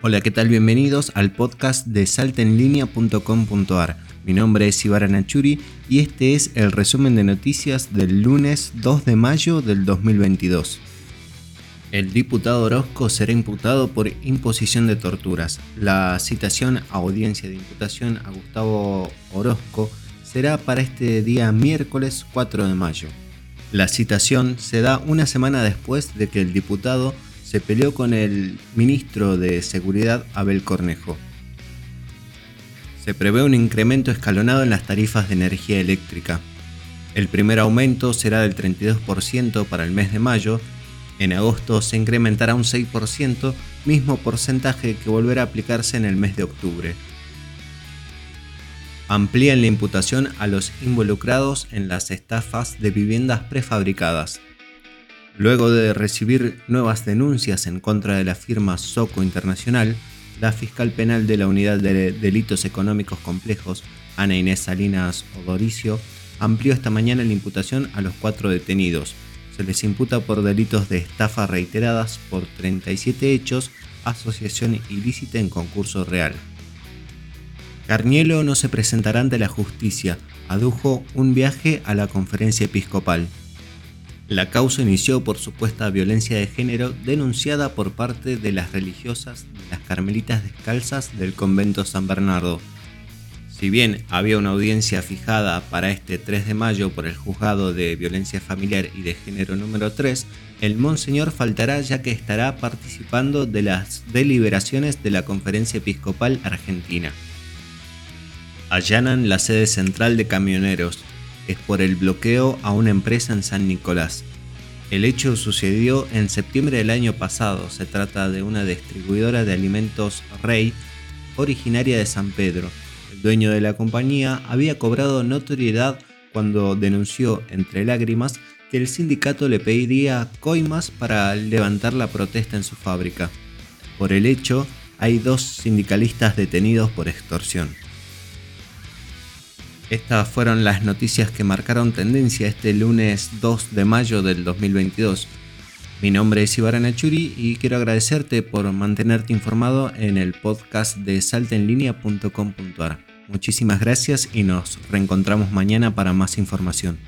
Hola, ¿qué tal? Bienvenidos al podcast de saltenlinea.com.ar. Mi nombre es Ibarra Nachuri y este es el resumen de noticias del lunes 2 de mayo del 2022. El diputado Orozco será imputado por imposición de torturas. La citación a audiencia de imputación a Gustavo Orozco será para este día miércoles 4 de mayo. La citación se da una semana después de que el diputado se peleó con el ministro de Seguridad Abel Cornejo. Se prevé un incremento escalonado en las tarifas de energía eléctrica. El primer aumento será del 32% para el mes de mayo, en agosto se incrementará un 6%, mismo porcentaje que volverá a aplicarse en el mes de octubre. Amplían la imputación a los involucrados en las estafas de viviendas prefabricadas. Luego de recibir nuevas denuncias en contra de la firma Soco Internacional, la fiscal penal de la Unidad de Delitos Económicos Complejos, Ana Inés Salinas Odoricio, amplió esta mañana la imputación a los cuatro detenidos. Se les imputa por delitos de estafa reiteradas por 37 hechos, asociación ilícita en concurso real. Carnielo no se presentará ante la justicia, adujo un viaje a la conferencia episcopal. La causa inició por supuesta violencia de género denunciada por parte de las religiosas de las Carmelitas Descalzas del convento San Bernardo. Si bien había una audiencia fijada para este 3 de mayo por el juzgado de violencia familiar y de género número 3, el monseñor faltará ya que estará participando de las deliberaciones de la Conferencia Episcopal Argentina. Allanan la sede central de camioneros, es por el bloqueo a una empresa en San Nicolás. El hecho sucedió en septiembre del año pasado. Se trata de una distribuidora de alimentos Rey, originaria de San Pedro. El dueño de la compañía había cobrado notoriedad cuando denunció entre lágrimas que el sindicato le pediría coimas para levantar la protesta en su fábrica. Por el hecho, hay dos sindicalistas detenidos por extorsión. Estas fueron las noticias que marcaron tendencia este lunes 2 de mayo del 2022. Mi nombre es Ibarana Churi y quiero agradecerte por mantenerte informado en el podcast de saltenlinea.com.ar. Muchísimas gracias y nos reencontramos mañana para más información.